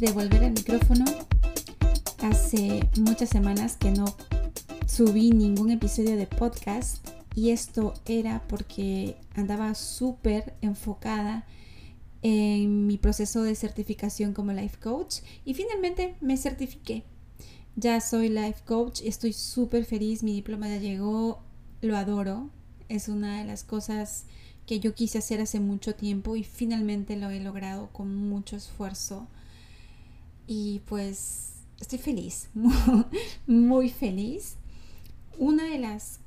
de volver al micrófono. Hace muchas semanas que no subí ningún episodio de podcast y esto era porque andaba súper enfocada en mi proceso de certificación como life coach y finalmente me certifiqué. Ya soy life coach estoy súper feliz, mi diploma ya llegó, lo adoro, es una de las cosas que yo quise hacer hace mucho tiempo y finalmente lo he logrado con mucho esfuerzo. Y pues estoy feliz, muy, feliz. Una de las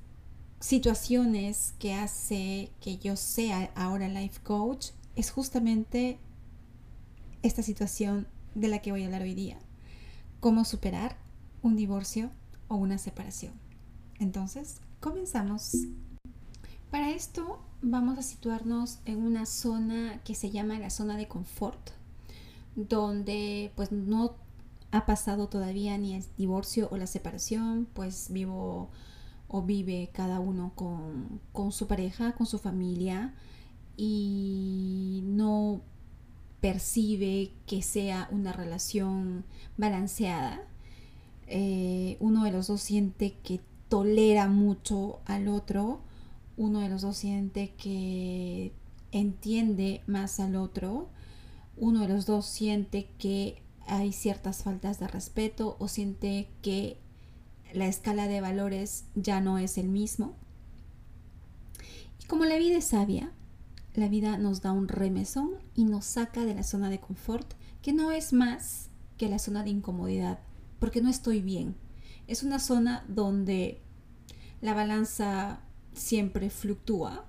situaciones que hace que yo sea ahora life coach es justamente esta situación de la que voy a hablar hoy día. Cómo superar un divorcio o una separación. Entonces, comenzamos. Para esto vamos a situarnos en una zona que se llama la zona de confort, donde pues no ha pasado todavía ni el divorcio o la separación, pues vivo o vive cada uno con, con su pareja, con su familia y no percibe que sea una relación balanceada. Eh, uno de los dos siente que tolera mucho al otro uno de los dos siente que entiende más al otro, uno de los dos siente que hay ciertas faltas de respeto o siente que la escala de valores ya no es el mismo. Y como la vida es sabia, la vida nos da un remesón y nos saca de la zona de confort, que no es más que la zona de incomodidad, porque no estoy bien. Es una zona donde la balanza siempre fluctúa,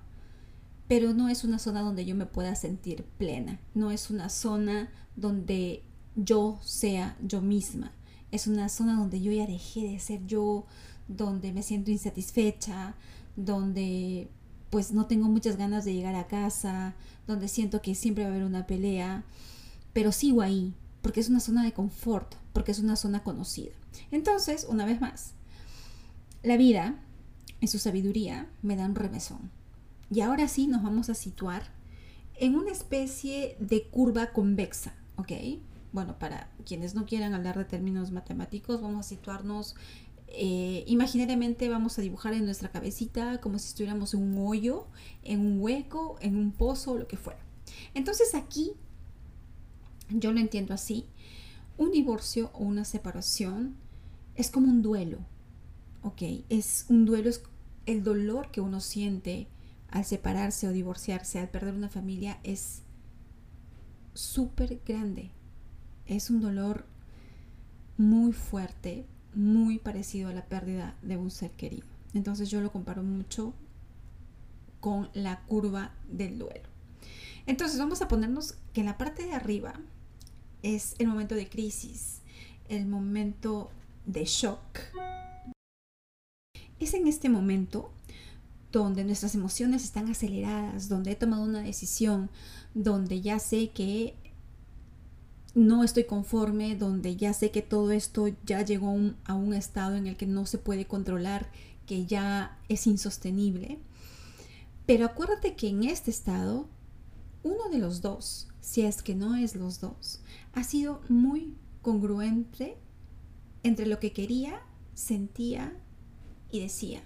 pero no es una zona donde yo me pueda sentir plena, no es una zona donde yo sea yo misma, es una zona donde yo ya dejé de ser yo, donde me siento insatisfecha, donde pues no tengo muchas ganas de llegar a casa, donde siento que siempre va a haber una pelea, pero sigo ahí, porque es una zona de confort, porque es una zona conocida. Entonces, una vez más, la vida en su sabiduría, me dan remesón. Y ahora sí nos vamos a situar en una especie de curva convexa, ¿ok? Bueno, para quienes no quieran hablar de términos matemáticos, vamos a situarnos eh, imaginariamente, vamos a dibujar en nuestra cabecita como si estuviéramos en un hoyo, en un hueco, en un pozo, lo que fuera. Entonces aquí, yo lo entiendo así, un divorcio o una separación es como un duelo, ¿ok? Es un duelo, es el dolor que uno siente al separarse o divorciarse, al perder una familia, es súper grande. Es un dolor muy fuerte, muy parecido a la pérdida de un ser querido. Entonces yo lo comparo mucho con la curva del duelo. Entonces vamos a ponernos que en la parte de arriba es el momento de crisis, el momento de shock, es en este momento donde nuestras emociones están aceleradas, donde he tomado una decisión, donde ya sé que no estoy conforme, donde ya sé que todo esto ya llegó a un, estado en el que no se puede controlar, que ya es insostenible. Pero acuérdate que en este estado, uno de los dos, si es que no es los dos, ha sido muy congruente entre lo que quería, sentía y decía,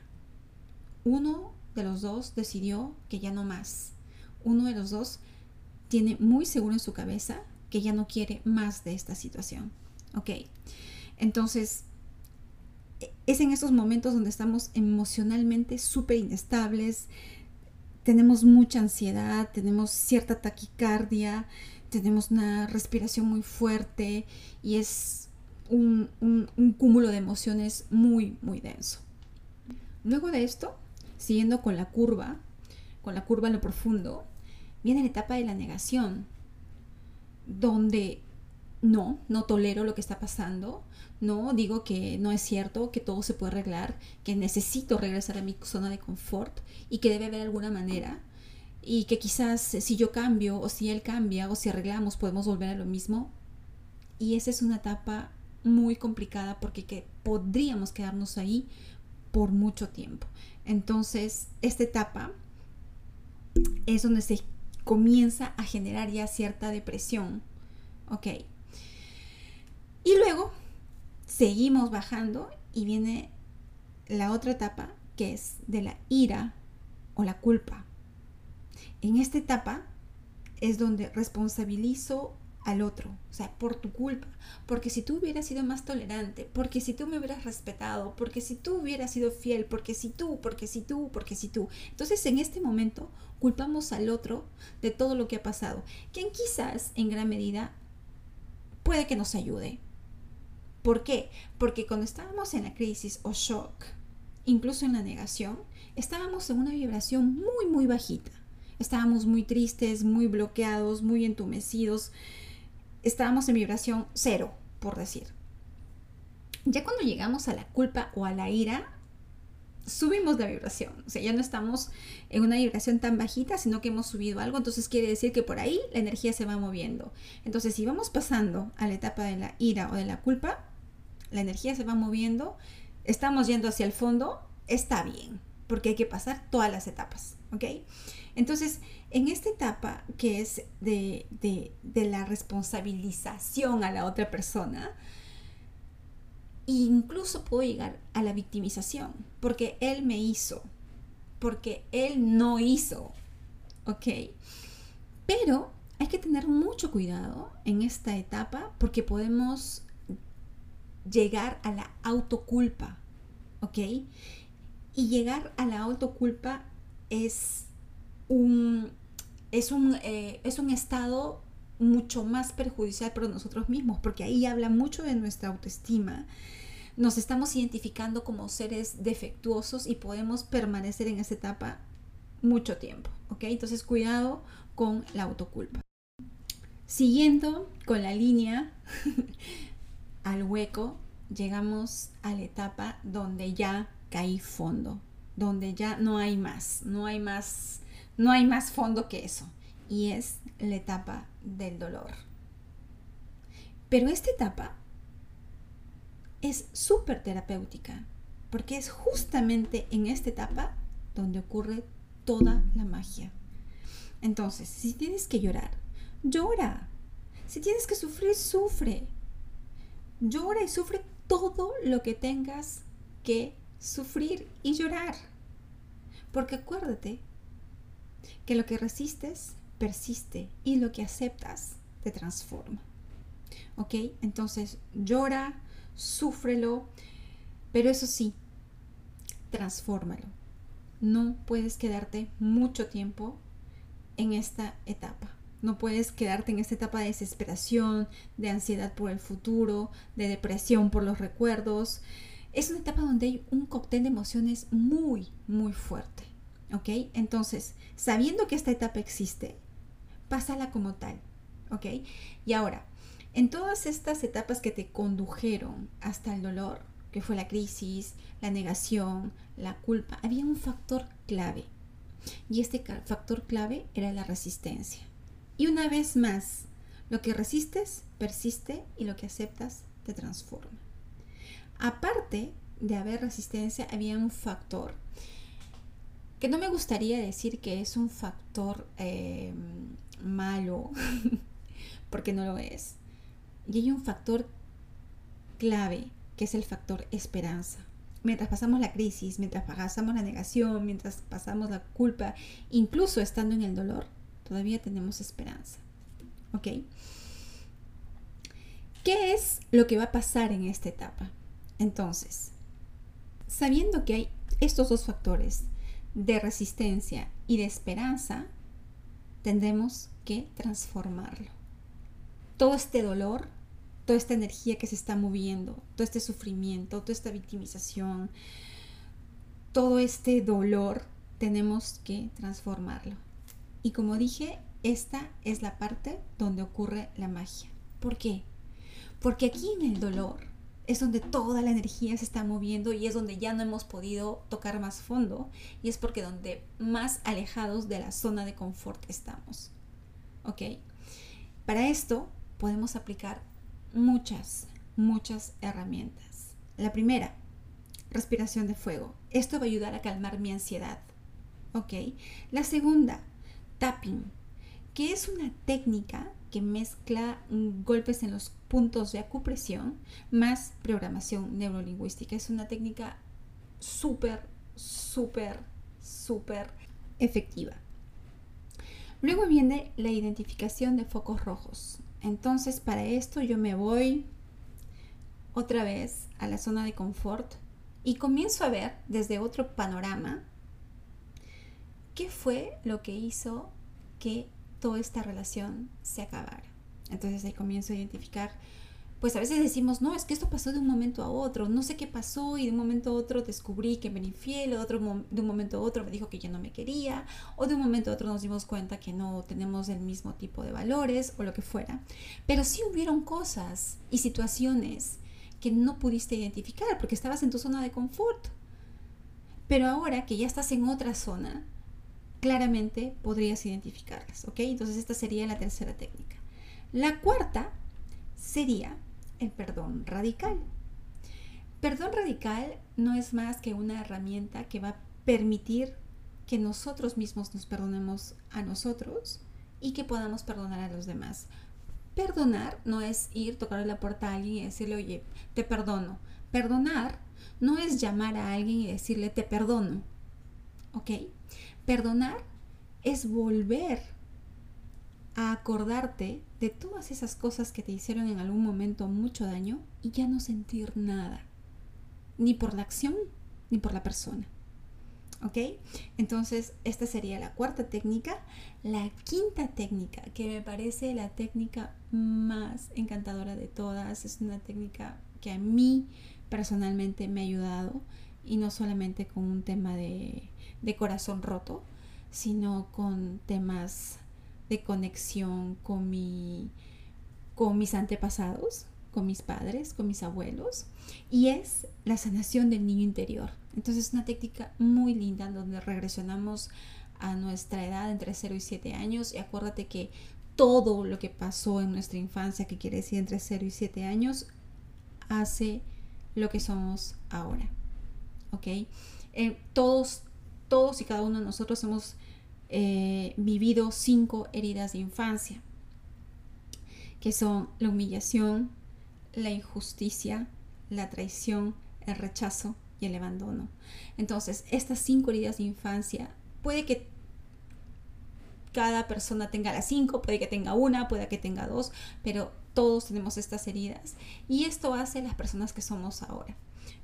uno de los dos decidió que ya no más. Uno de los dos tiene muy seguro en su cabeza que ya no quiere más de esta situación. Ok, entonces es en estos momentos donde estamos emocionalmente súper inestables, tenemos mucha ansiedad, tenemos cierta taquicardia, tenemos una respiración muy fuerte y es un, un cúmulo de emociones muy, muy denso. Luego de esto, siguiendo con la curva, con la curva en lo profundo, viene la etapa de la negación, donde no, no tolero lo que está pasando, no digo que no es cierto, que todo se puede arreglar, que necesito regresar a mi zona de confort y que debe haber alguna manera y que quizás si yo cambio o si él cambia o si arreglamos podemos volver a lo mismo. Y esa es una etapa muy complicada porque que podríamos quedarnos ahí por mucho tiempo. Entonces, esta etapa es donde se comienza a generar ya cierta depresión. Ok. Y luego seguimos bajando y viene la otra etapa que es de la ira o la culpa. En esta etapa es donde responsabilizo al otro, o sea, por tu culpa, porque si tú hubieras sido más tolerante, porque si tú me hubieras respetado, porque si tú hubieras sido fiel, porque si tú, porque si tú, porque si tú. Entonces en este momento culpamos al otro de todo lo que ha pasado, quien quizás en gran medida puede que nos ayude. ¿Por qué? Porque cuando estábamos en la crisis o shock, incluso en la negación, estábamos en una vibración muy, muy bajita. Estábamos muy tristes, muy bloqueados, muy entumecidos. Estábamos en vibración cero, por decir. Ya cuando llegamos a la culpa o a la ira, subimos la vibración. O sea, ya no estamos en una vibración tan bajita, sino que hemos subido algo. Entonces quiere decir que por ahí la energía se va moviendo. Entonces, si vamos pasando a la etapa de la ira o de la culpa, la energía se va moviendo, estamos yendo hacia el fondo, está bien, porque hay que pasar todas las etapas, ¿ok? Entonces, en esta etapa que es de, la responsabilización a la otra persona, incluso puedo llegar a la victimización, porque él me hizo, porque él no hizo, ¿ok? Pero hay que tener mucho cuidado en esta etapa porque podemos llegar a la autoculpa, ¿ok? Y llegar a la autoculpa es un, es un, eh, es un estado mucho más perjudicial para nosotros mismos, porque ahí habla mucho de nuestra autoestima. Nos estamos identificando como seres defectuosos y podemos permanecer en esa etapa mucho tiempo, ¿ok? Entonces cuidado con la autoculpa. Siguiendo con la línea al hueco, llegamos a la etapa donde ya caí fondo, donde ya no hay más, no hay más, no hay más fondo que eso. Y es la etapa del dolor. Pero esta etapa es súper terapéutica, porque es justamente en esta etapa donde ocurre toda la magia. Entonces, si tienes que llorar, llora. Si tienes que sufrir, sufre. Llora y sufre todo lo que tengas que sufrir y llorar. Porque acuérdate que lo que resistes persiste y lo que aceptas te transforma. ¿Ok? Entonces llora, súfrelo, pero eso sí, transfórmalo. No puedes quedarte mucho tiempo en esta etapa. No puedes quedarte en esta etapa de desesperación, de ansiedad por el futuro, de depresión por los recuerdos. Es una etapa donde hay un cóctel de emociones muy, muy fuerte. ¿Ok? Entonces, sabiendo que esta etapa existe, pásala como tal. ¿Ok? Y ahora, en todas estas etapas que te condujeron hasta el dolor, que fue la crisis, la negación, la culpa, había un factor clave. Y este factor clave era la resistencia. Y una vez más, lo que resistes persiste y lo que aceptas te transforma. Aparte de haber resistencia, había un factor que no me gustaría decir que es un factor eh, malo, porque no lo es. Y hay un factor clave, que es el factor esperanza. Mientras pasamos la crisis, mientras pasamos la negación, mientras pasamos la culpa, incluso estando en el dolor, todavía tenemos esperanza. ¿Ok? ¿Qué es lo que va a pasar en esta etapa? Entonces, sabiendo que hay estos dos factores de resistencia y de esperanza, tendremos que transformarlo. Todo este dolor, toda esta energía que se está moviendo, todo este sufrimiento, toda esta victimización, todo este dolor, tenemos que transformarlo. Y como dije, esta es la parte donde ocurre la magia. ¿Por qué? Porque aquí en el dolor es donde toda la energía se está moviendo y es donde ya no hemos podido tocar más fondo y es porque donde más alejados de la zona de confort estamos. ¿Ok? Para esto podemos aplicar muchas, muchas herramientas. La primera, respiración de fuego. Esto va a ayudar a calmar mi ansiedad. ¿Ok? La segunda, tapping, que es una técnica que mezcla golpes en los puntos de acupresión más programación neurolingüística. Es una técnica súper, súper, súper efectiva. Luego viene la identificación de focos rojos. Entonces para esto yo me voy otra vez a la zona de confort y comienzo a ver desde otro panorama qué fue lo que hizo que toda esta relación se acabara. Entonces ahí comienzo a identificar, pues a veces decimos, no, es que esto pasó de un momento a otro, no sé qué pasó y de un momento a otro descubrí que me infiel, o otro, de un momento a otro me dijo que ya no me quería, o de un momento a otro nos dimos cuenta que no tenemos el mismo tipo de valores o lo que fuera. Pero sí hubieron cosas y situaciones que no pudiste identificar porque estabas en tu zona de confort. Pero ahora que ya estás en otra zona, claramente podrías identificarlas, ¿ok? Entonces esta sería la tercera técnica. La cuarta sería el perdón radical. Perdón radical no es más que una herramienta que va a permitir que nosotros mismos nos perdonemos a nosotros y que podamos perdonar a los demás. Perdonar no es ir, tocar la puerta a alguien y decirle, oye, te perdono. Perdonar no es llamar a alguien y decirle, te perdono. ¿Ok? Perdonar es volver a acordarte de todas esas cosas que te hicieron en algún momento mucho daño y ya no sentir nada, ni por la acción ni por la persona. ¿Ok? Entonces, esta sería la cuarta técnica. La quinta técnica, que me parece la técnica más encantadora de todas, es una técnica que a mí personalmente me ha ayudado y no solamente con un tema de de corazón roto, sino con temas de conexión con, mi, con mis antepasados, con mis padres, con mis abuelos, y es la sanación del niño interior. Entonces es una técnica muy linda donde regresionamos a nuestra edad entre 0 y 7 años y acuérdate que todo lo que pasó en nuestra infancia, que quiere decir entre 0 y 7 años, hace lo que somos ahora. ¿Ok? Eh, todos todos y cada uno de nosotros hemos eh, vivido cinco heridas de infancia, que son la humillación, la injusticia, la traición, el rechazo y el abandono. Entonces, estas cinco heridas de infancia, puede que cada persona tenga las cinco, puede que tenga una, puede que tenga dos, pero todos tenemos estas heridas y esto hace las personas que somos ahora.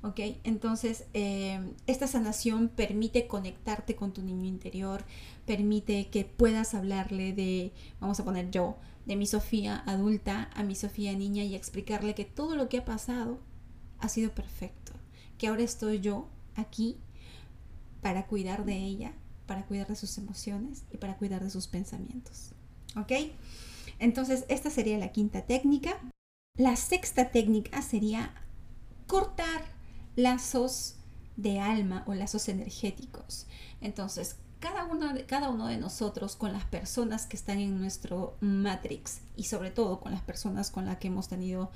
¿Ok? Entonces, eh, esta sanación permite conectarte con tu niño interior, permite que puedas hablarle de, vamos a poner yo, de mi Sofía adulta a mi Sofía niña y explicarle que todo lo que ha pasado ha sido perfecto, que ahora estoy yo aquí para cuidar de ella, para cuidar de sus emociones y para cuidar de sus pensamientos, ¿ok? Entonces, esta sería la quinta técnica. La sexta técnica sería cortar lazos de alma o lazos energéticos. Entonces, cada uno, de, cada uno de nosotros con las personas que están en nuestro matrix y sobre todo con las personas con las que hemos tenido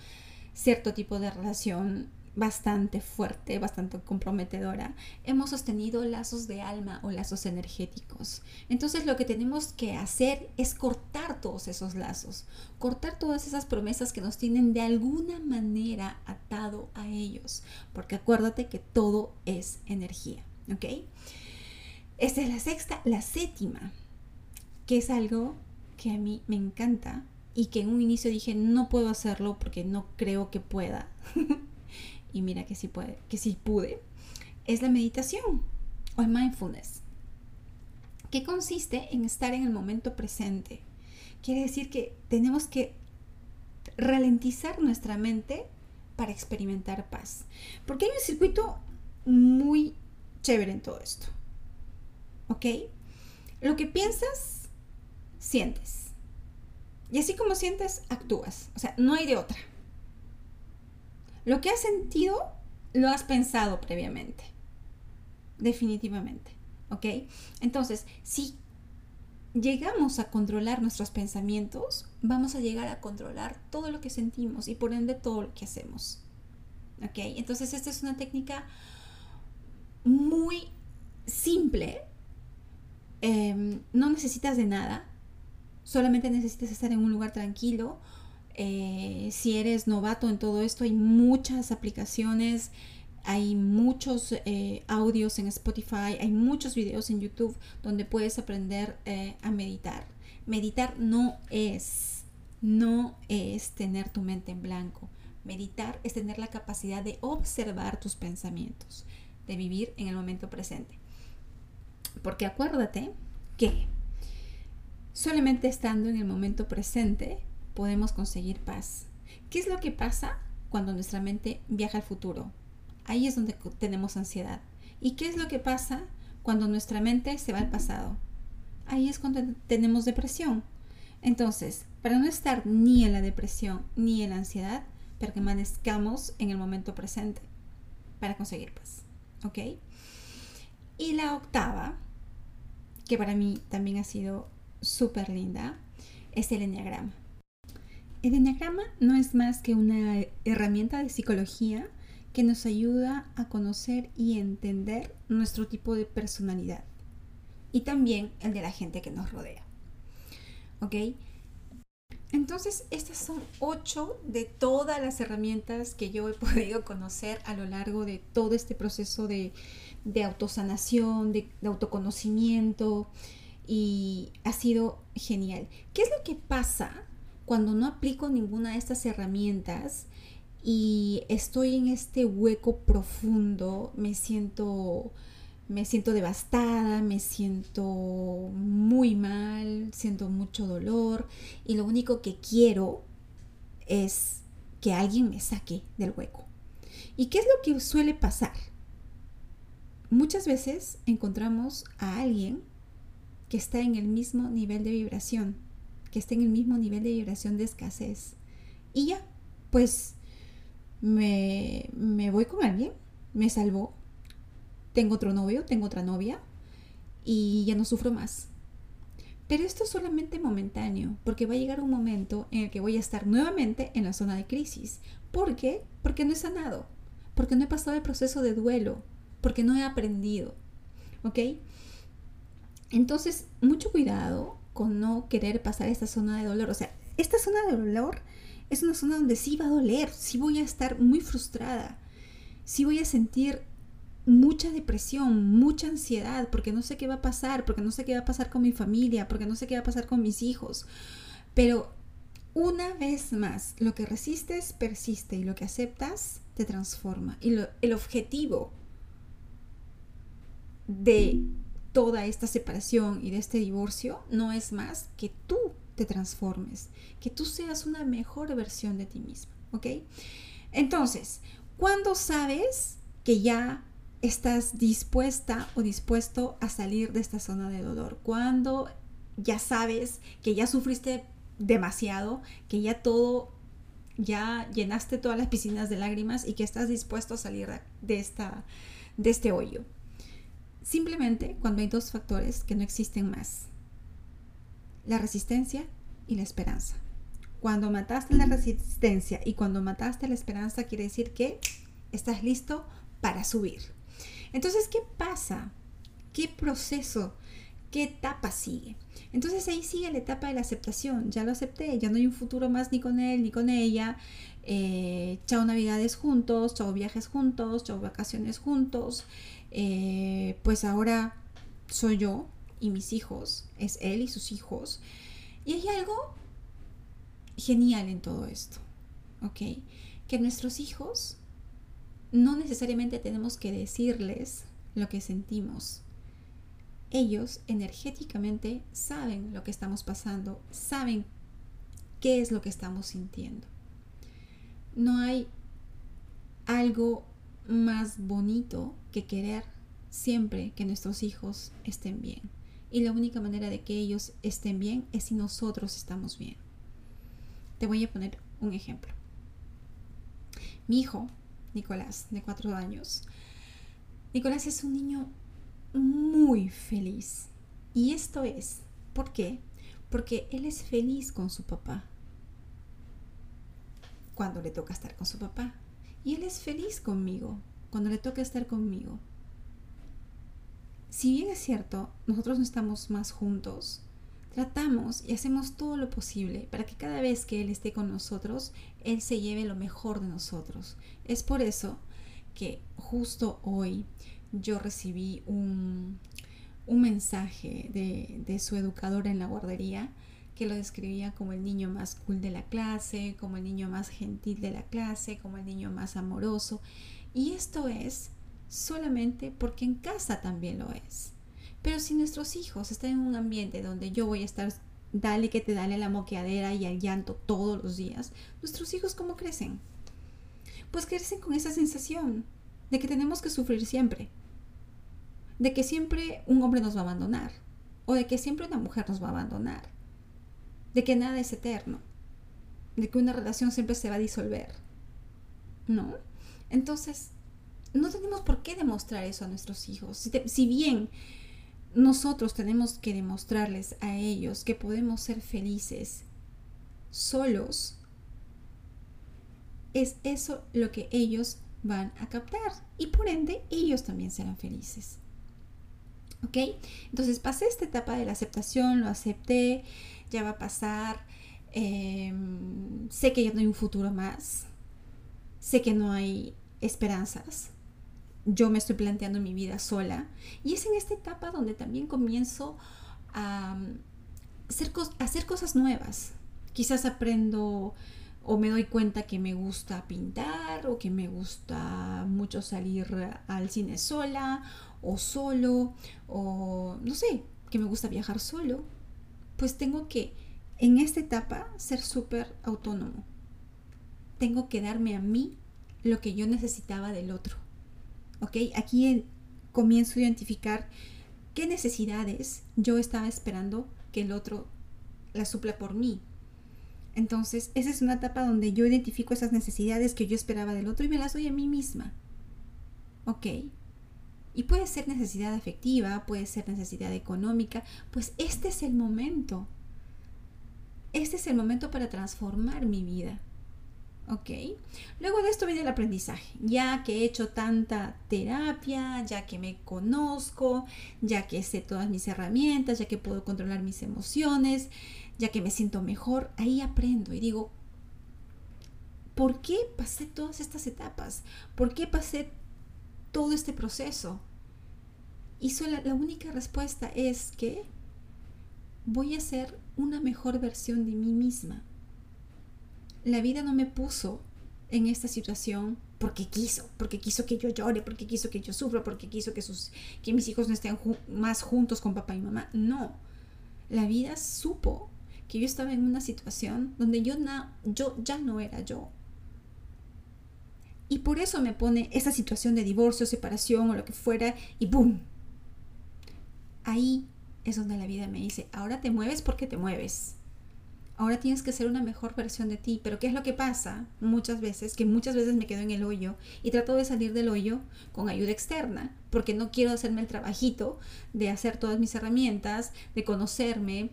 cierto tipo de relación bastante fuerte, bastante comprometedora, hemos sostenido lazos de alma o lazos energéticos. Entonces lo que tenemos que hacer es cortar todos esos lazos, cortar todas esas promesas que nos tienen de alguna manera atado a ellos, porque acuérdate que todo es energía, ¿ok? Esta es la sexta, la séptima, que es algo que a mí me encanta y que en un inicio dije no puedo hacerlo porque no creo que pueda. y mira que sí, puede, que sí pude, es la meditación o el mindfulness, que consiste en estar en el momento presente. Quiere decir que tenemos que ralentizar nuestra mente para experimentar paz. Porque hay un circuito muy chévere en todo esto. ¿Ok? Lo que piensas, sientes. Y así como sientes, actúas. O sea, no hay de otra. Lo que has sentido, lo has pensado previamente. Definitivamente. ¿Ok? Entonces, si llegamos a controlar nuestros pensamientos, vamos a llegar a controlar todo lo que sentimos y por ende todo lo que hacemos. ¿Ok? Entonces, esta es una técnica muy simple. Em, no necesitas de nada. Solamente necesitas estar en un lugar tranquilo. Eh, si eres novato en todo esto, hay muchas aplicaciones, hay muchos eh, audios en Spotify, hay muchos videos en YouTube donde puedes aprender eh, a meditar. Meditar no es, no es tener tu mente en blanco. Meditar es tener la capacidad de observar tus pensamientos, de vivir en el momento presente. Porque acuérdate que solamente estando en el momento presente podemos conseguir paz. ¿Qué es lo que pasa cuando nuestra mente viaja al futuro? Ahí es donde tenemos ansiedad. ¿Y qué es lo que pasa cuando nuestra mente se va al pasado? Ahí es cuando tenemos depresión. Entonces, para no estar ni en la depresión ni en la ansiedad, permanezcamos en el momento presente para conseguir paz. ¿Ok? Y la octava, que para mí también ha sido súper linda, es el enneagrama. El enneagrama no es más que una herramienta de psicología que nos ayuda a conocer y entender nuestro tipo de personalidad y también el de la gente que nos rodea. ¿Ok? Entonces, estas son ocho de todas las herramientas que yo he podido conocer a lo largo de todo este proceso de, autosanación, de, de, autoconocimiento, y ha sido genial. ¿Qué es lo que pasa cuando no aplico ninguna de estas herramientas y estoy en este hueco profundo, me siento me siento devastada, me siento muy mal, siento mucho dolor y lo único que quiero es que alguien me saque del hueco. ¿Y qué es lo que suele pasar? Muchas veces encontramos a alguien que está en el mismo nivel de vibración, que está en el mismo nivel de vibración de escasez. Y ya, pues me, voy con alguien, me salvó, tengo otro novio, tengo otra novia y ya no sufro más. Pero esto es solamente momentáneo, porque va a llegar un momento en el que voy a estar nuevamente en la zona de crisis. ¿Por qué? Porque no he sanado, porque no he pasado el proceso de duelo, porque no he aprendido. ¿Ok? Entonces, mucho cuidado con no querer pasar esta zona de dolor. O sea, esta zona de dolor es una zona donde sí va a doler, sí voy a estar muy frustrada, sí voy a sentir mucha depresión, mucha ansiedad, porque no sé qué va a pasar, porque no sé qué va a pasar con mi familia, porque no sé qué va a pasar con mis hijos. Pero una vez más, lo que resistes persiste y lo que aceptas te transforma. Y el objetivo de toda esta separación y de este divorcio no es más que tú te transformes, que tú seas una mejor versión de ti misma, ¿ok? Entonces, ¿cuándo sabes que ya estás dispuesta o dispuesto a salir de esta zona de dolor? ¿Cuándo ya sabes que ya sufriste demasiado, que ya todo, ya llenaste todas las piscinas de lágrimas y que estás dispuesto a salir de, esta, de este hoyo? Simplemente cuando hay dos factores que no existen más la resistencia y la esperanza. Cuando mataste la resistencia y cuando mataste la esperanza quiere decir que estás listo para subir. Entonces, ¿qué pasa? ¿Qué proceso? ¿Qué etapa sigue? Entonces ahí sigue la etapa de la aceptación. Ya lo acepté, ya no hay un futuro más ni con él ni con ella. Eh, chao navidades juntos, chao viajes juntos, chao vacaciones juntos. Eh, pues ahora soy yo, y mis hijos, es él y sus hijos. Y hay algo genial en todo esto, ¿ok? Que nuestros hijos no necesariamente tenemos que decirles lo que sentimos. Ellos energéticamente saben lo que estamos pasando, saben qué es lo que estamos sintiendo. No hay algo más bonito que querer siempre que nuestros hijos estén bien. Y la única manera de que ellos estén bien es si nosotros estamos bien. Te voy a poner un ejemplo. Mi hijo, Nicolás, de cuatro años, Nicolás es un niño muy feliz. Y esto es, ¿por qué? Porque él es feliz con su papá. Cuando le toca estar con su papá. Y él es feliz conmigo cuando le toca estar conmigo si bien es cierto, nosotros no estamos más juntos, tratamos y hacemos todo lo posible para que cada vez que Él esté con nosotros, Él se lleve lo mejor de nosotros. Es por eso que justo hoy yo recibí un, un mensaje de, de su educadora en la guardería que lo describía como el niño más cool de la clase, como el niño más gentil de la clase, como el niño más amoroso. Y esto es solamente porque en casa también lo es. Pero si nuestros hijos están en un ambiente donde yo voy a estar, dale que te dale la moqueadera y el llanto todos los días, nuestros hijos cómo crecen? Pues crecen con esa sensación de que tenemos que sufrir siempre, de que siempre un hombre nos va a abandonar, o de que siempre una mujer nos va a abandonar, de que nada es eterno, de que una relación siempre se va a disolver. ¿No? Entonces, no tenemos por qué demostrar eso a nuestros hijos. Si, bien nosotros tenemos que demostrarles a ellos que podemos ser felices solos, es eso lo que ellos van a captar y por ende ellos también serán felices. ¿Ok? Entonces pasé esta etapa de la aceptación, lo acepté, ya va a pasar, em, sé que ya no hay un futuro más, sé que no hay esperanzas, yo me estoy planteando mi vida sola. Y es en esta etapa donde también comienzo a hacer, hacer cosas nuevas. Quizás aprendo o me doy cuenta que me gusta pintar o que me gusta mucho salir al cine sola o solo o no sé, que me gusta viajar solo. Pues tengo que en esta etapa ser súper autónomo. Tengo que darme a mí lo que yo necesitaba del otro. ¿ok? Aquí comienzo a identificar qué necesidades yo estaba esperando que el otro las supla por mí. Entonces, esa es una etapa donde yo identifico esas necesidades que yo esperaba del otro y me las doy a mí misma. ¿Ok? Y puede ser necesidad afectiva, puede ser necesidad económica, pues este es el momento. Este es el momento para transformar mi vida. ¿ok? Luego de esto viene el aprendizaje. Ya que he hecho tanta terapia, ya que me conozco, ya que sé todas mis herramientas, ya que puedo controlar mis emociones, ya que me siento mejor, ahí aprendo y digo, ¿por qué pasé todas estas etapas? ¿Por qué pasé todo este proceso? Y la única respuesta es que voy a ser una mejor versión de mí misma la vida no me puso en esta situación porque quiso, porque quiso que yo llore, porque quiso que yo sufra, porque quiso que, sus, que mis hijos no estén más juntos con papá y mamá. No, la vida supo que yo estaba en una situación donde yo, yo ya no era yo. Y por eso me pone esa situación de divorcio, separación o lo que fuera y ¡boom! Ahí es donde la vida me dice, ahora te mueves porque te mueves ahora tienes que ser una mejor versión de ti. Pero ¿qué es lo que pasa muchas veces? Que muchas veces me quedo en el hoyo y trato de salir del hoyo con ayuda externa, porque no quiero hacerme el trabajito de hacer todas mis herramientas, de conocerme,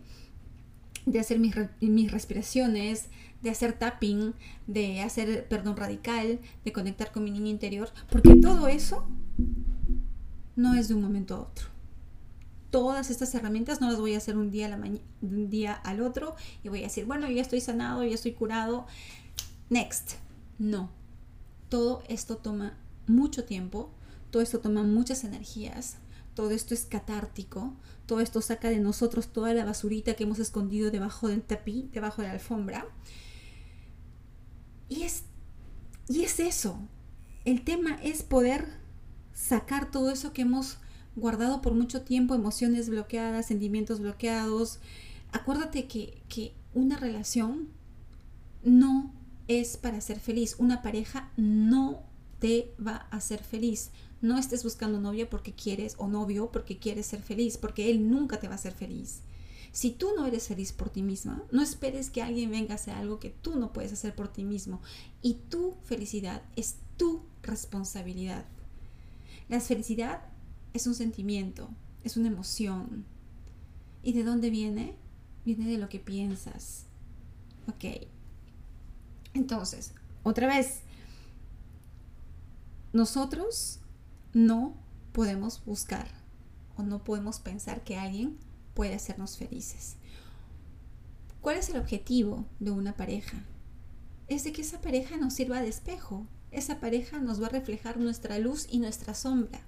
de hacer mis, respiraciones, de hacer tapping, de hacer perdón radical, de conectar con mi niño interior, porque todo eso no es de un momento a otro todas estas herramientas no las voy a hacer un día, a la un día al otro y voy a decir, bueno, ya estoy sanado, ya estoy curado, next. No, todo esto toma mucho tiempo, todo esto toma muchas energías, todo esto es catártico, todo esto saca de nosotros toda la basurita que hemos escondido debajo del tapí, debajo de la alfombra. Y es, y es eso, el tema es poder sacar todo eso que hemos guardado por mucho tiempo, emociones bloqueadas, sentimientos bloqueados. Acuérdate que, que una relación no es para ser feliz. Una pareja no te va a hacer feliz. No estés buscando novia porque quieres o novio porque quieres ser feliz, porque él nunca te va a hacer feliz. Si tú no eres feliz por ti misma, no esperes que alguien venga a hacer algo que tú no puedes hacer por ti mismo. Y tu felicidad es tu responsabilidad. La felicidad es un sentimiento, es una emoción. ¿Y de dónde viene? Viene de lo que piensas. Ok. Entonces, otra vez, nosotros no podemos buscar o no podemos pensar que alguien puede hacernos felices. ¿Cuál es el objetivo de una pareja? Es de que esa pareja nos sirva de espejo. Esa pareja nos va a reflejar nuestra luz y nuestra sombra.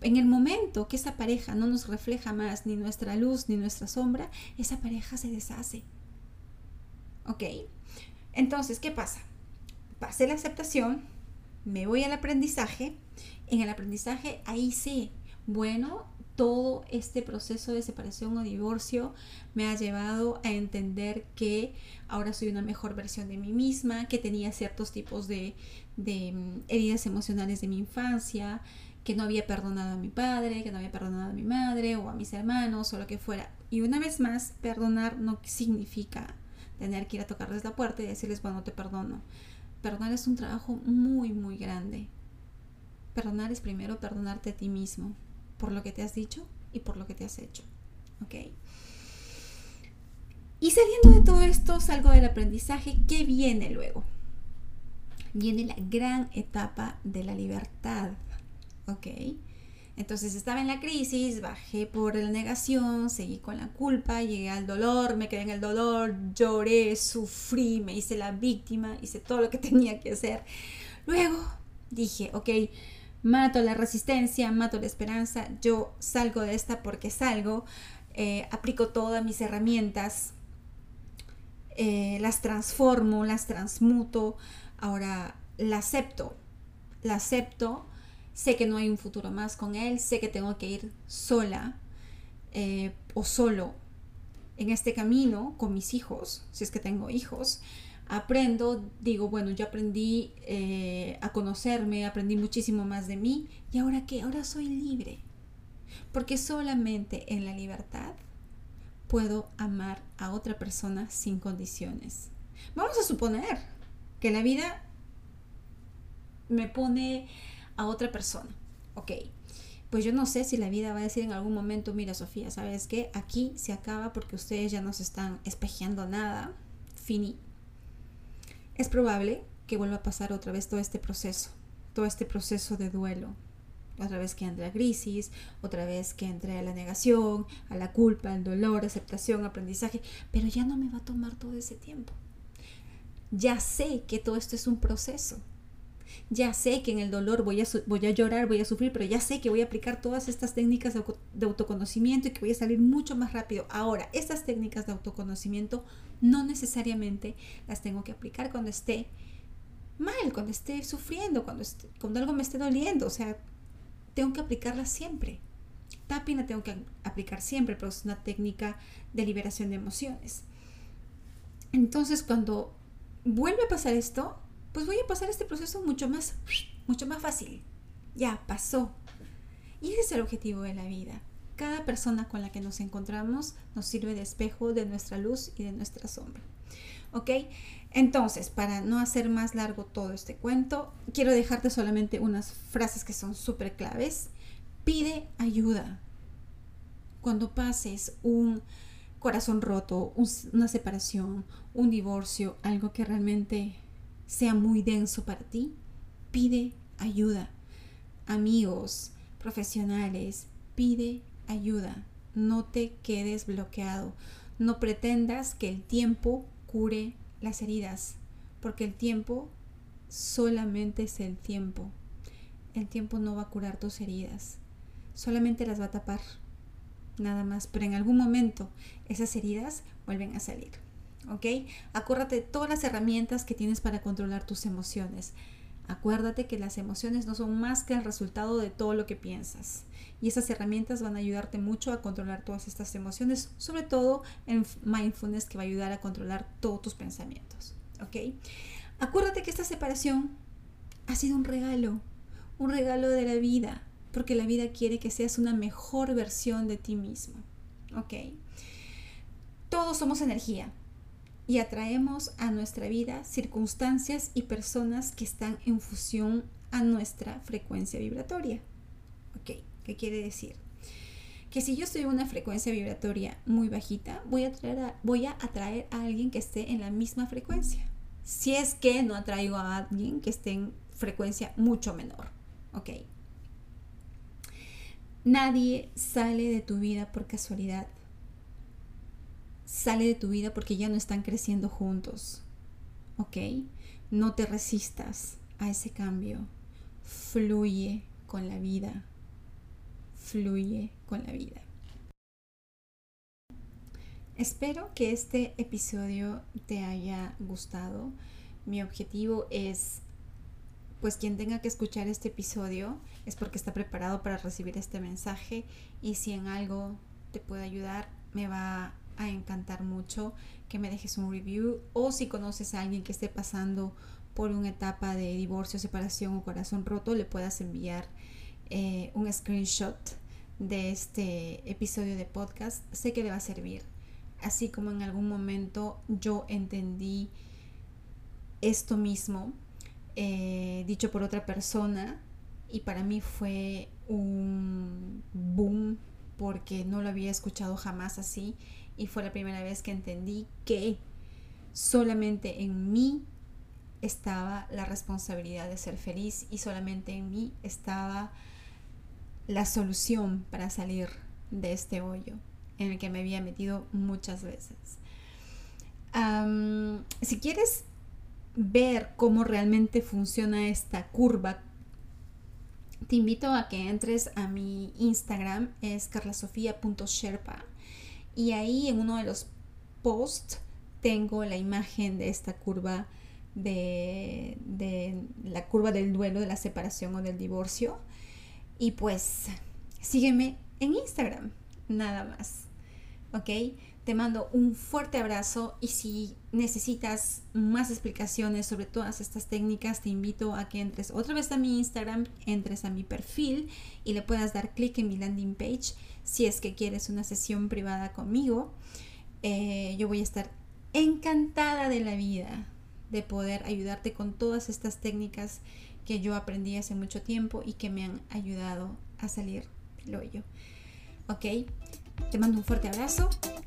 En el momento que esa pareja no nos refleja más ni nuestra luz ni nuestra sombra, esa pareja se deshace. ¿Ok? Entonces, ¿qué pasa? Pasé la aceptación, me voy al aprendizaje. En el aprendizaje ahí sí, bueno, todo este proceso de separación o divorcio me ha llevado a entender que ahora soy una mejor versión de mí misma, que tenía ciertos tipos de, de mm, heridas emocionales de mi infancia, que no había perdonado a mi padre, que no había perdonado a mi madre o a mis hermanos o lo que fuera. Y una vez más, perdonar no significa tener que ir a tocarles la puerta y decirles, bueno, te perdono. Perdonar es un trabajo muy, muy grande. Perdonar es primero perdonarte a ti mismo por lo que te has dicho y por lo que te has hecho. ¿Ok? Y saliendo de todo esto, salgo del aprendizaje. ¿Qué viene luego? Viene la gran etapa de la libertad. ¿Ok? Entonces estaba en la crisis, bajé por la negación, seguí con la culpa, llegué al dolor, me quedé en el dolor, lloré, sufrí, me hice la víctima, hice todo lo que tenía que hacer. Luego dije, ok, mato la resistencia, mato la esperanza, yo salgo de esta porque salgo, eh, aplico todas mis herramientas, eh, las transformo, las transmuto, ahora la acepto, la acepto sé que no hay un futuro más con él, sé que tengo que ir sola eh, o solo en este camino con mis hijos, si es que tengo hijos. Aprendo, digo, bueno, yo aprendí eh, a conocerme, aprendí muchísimo más de mí y ahora qué, ahora soy libre. Porque solamente en la libertad puedo amar a otra persona sin condiciones. Vamos a suponer que la vida me pone a otra persona. Ok, pues yo no sé si la vida va a decir en algún momento, mira Sofía, ¿sabes qué? Aquí se acaba porque ustedes ya no se están espejeando nada. Fini. Es probable que vuelva a pasar otra vez todo este proceso, todo este proceso de duelo. Otra vez que entre a crisis, otra vez que entre a la negación, a la culpa, al dolor, aceptación, aprendizaje, pero ya no me va a tomar todo ese tiempo. Ya sé que todo esto es un proceso ya sé que en el dolor voy a, voy a llorar, voy a sufrir, pero ya sé que voy a aplicar todas estas técnicas de, autoconocimiento y que voy a salir mucho más rápido. Ahora, estas técnicas de autoconocimiento no necesariamente las tengo que aplicar cuando esté mal, cuando esté sufriendo, cuando, cuando algo me esté doliendo. O sea, tengo que aplicarlas siempre. Tapping la tengo que aplicar siempre, pero es una técnica de liberación de emociones. Entonces, cuando vuelve a pasar esto, pues voy a pasar este proceso mucho más, mucho más fácil. Ya, pasó. Y ese es el objetivo de la vida. Cada persona con la que nos encontramos nos sirve de espejo de nuestra luz y de nuestra sombra. ¿Ok? Entonces, para no hacer más largo todo este cuento, quiero dejarte solamente unas frases que son súper claves. Pide ayuda. Cuando pases un corazón roto, una separación, un divorcio, algo que realmente sea muy denso para ti, pide ayuda. Amigos, profesionales, pide ayuda. No te quedes bloqueado. No pretendas que el tiempo cure las heridas, porque el tiempo solamente es el tiempo. El tiempo no va a curar tus heridas, solamente las va a tapar, nada más. Pero en algún momento esas heridas vuelven a salir. ¿Ok? Acuérdate de todas las herramientas que tienes para controlar tus emociones. Acuérdate que las emociones no son más que el resultado de todo lo que piensas. Y esas herramientas van a ayudarte mucho a controlar todas estas emociones, sobre todo en mindfulness que va a ayudar a controlar todos tus pensamientos. ¿Ok? Acuérdate que esta separación ha sido un regalo, un regalo de la vida, porque la vida quiere que seas una mejor versión de ti mismo. ¿Ok? Todos somos energía, y atraemos a nuestra vida circunstancias y personas que están en fusión a nuestra frecuencia vibratoria. ¿Ok? ¿Qué quiere decir? Que si yo estoy en una frecuencia vibratoria muy bajita, voy a, atraer a, voy a atraer a alguien que esté en la misma frecuencia. Si es que no atraigo a alguien que esté en frecuencia mucho menor. ¿Ok? Nadie sale de tu vida por casualidad sale de tu vida porque ya no están creciendo juntos. ¿Ok? No te resistas a ese cambio. Fluye con la vida. Fluye con la vida. Espero que este episodio te haya gustado. Mi objetivo es, pues quien tenga que escuchar este episodio es porque está preparado para recibir este mensaje y si en algo te puede ayudar, me va a encantar mucho que me dejes un review o si conoces a alguien que esté pasando por una etapa de divorcio, separación o corazón roto, le puedas enviar eh, un screenshot de este episodio de podcast. Sé que le va a servir. Así como en algún momento yo entendí esto mismo, eh, dicho por otra persona, y para mí fue un boom porque no lo había escuchado jamás así y fue la primera vez que entendí que solamente en mí estaba la responsabilidad de ser feliz y solamente en mí estaba la solución para salir de este hoyo en el que me había metido muchas veces. si quieres ver cómo realmente funciona esta curva, te invito a que entres a mi Instagram, es carlasofia.sherpa y ahí en uno de los posts tengo la imagen de esta curva de, la curva del duelo, de la separación o del divorcio. Y pues sígueme en Instagram, nada más. ¿Ok? Te mando un fuerte abrazo y si necesitas más explicaciones sobre todas estas técnicas, te invito a que entres otra vez a mi Instagram, entres a mi perfil y le puedas dar clic en mi landing page si es que quieres una sesión privada conmigo. Eh, yo voy a estar encantada de la vida de poder ayudarte con todas estas técnicas que yo aprendí hace mucho tiempo y que me han ayudado a salir del hoyo. ¿Ok? Te mando un fuerte abrazo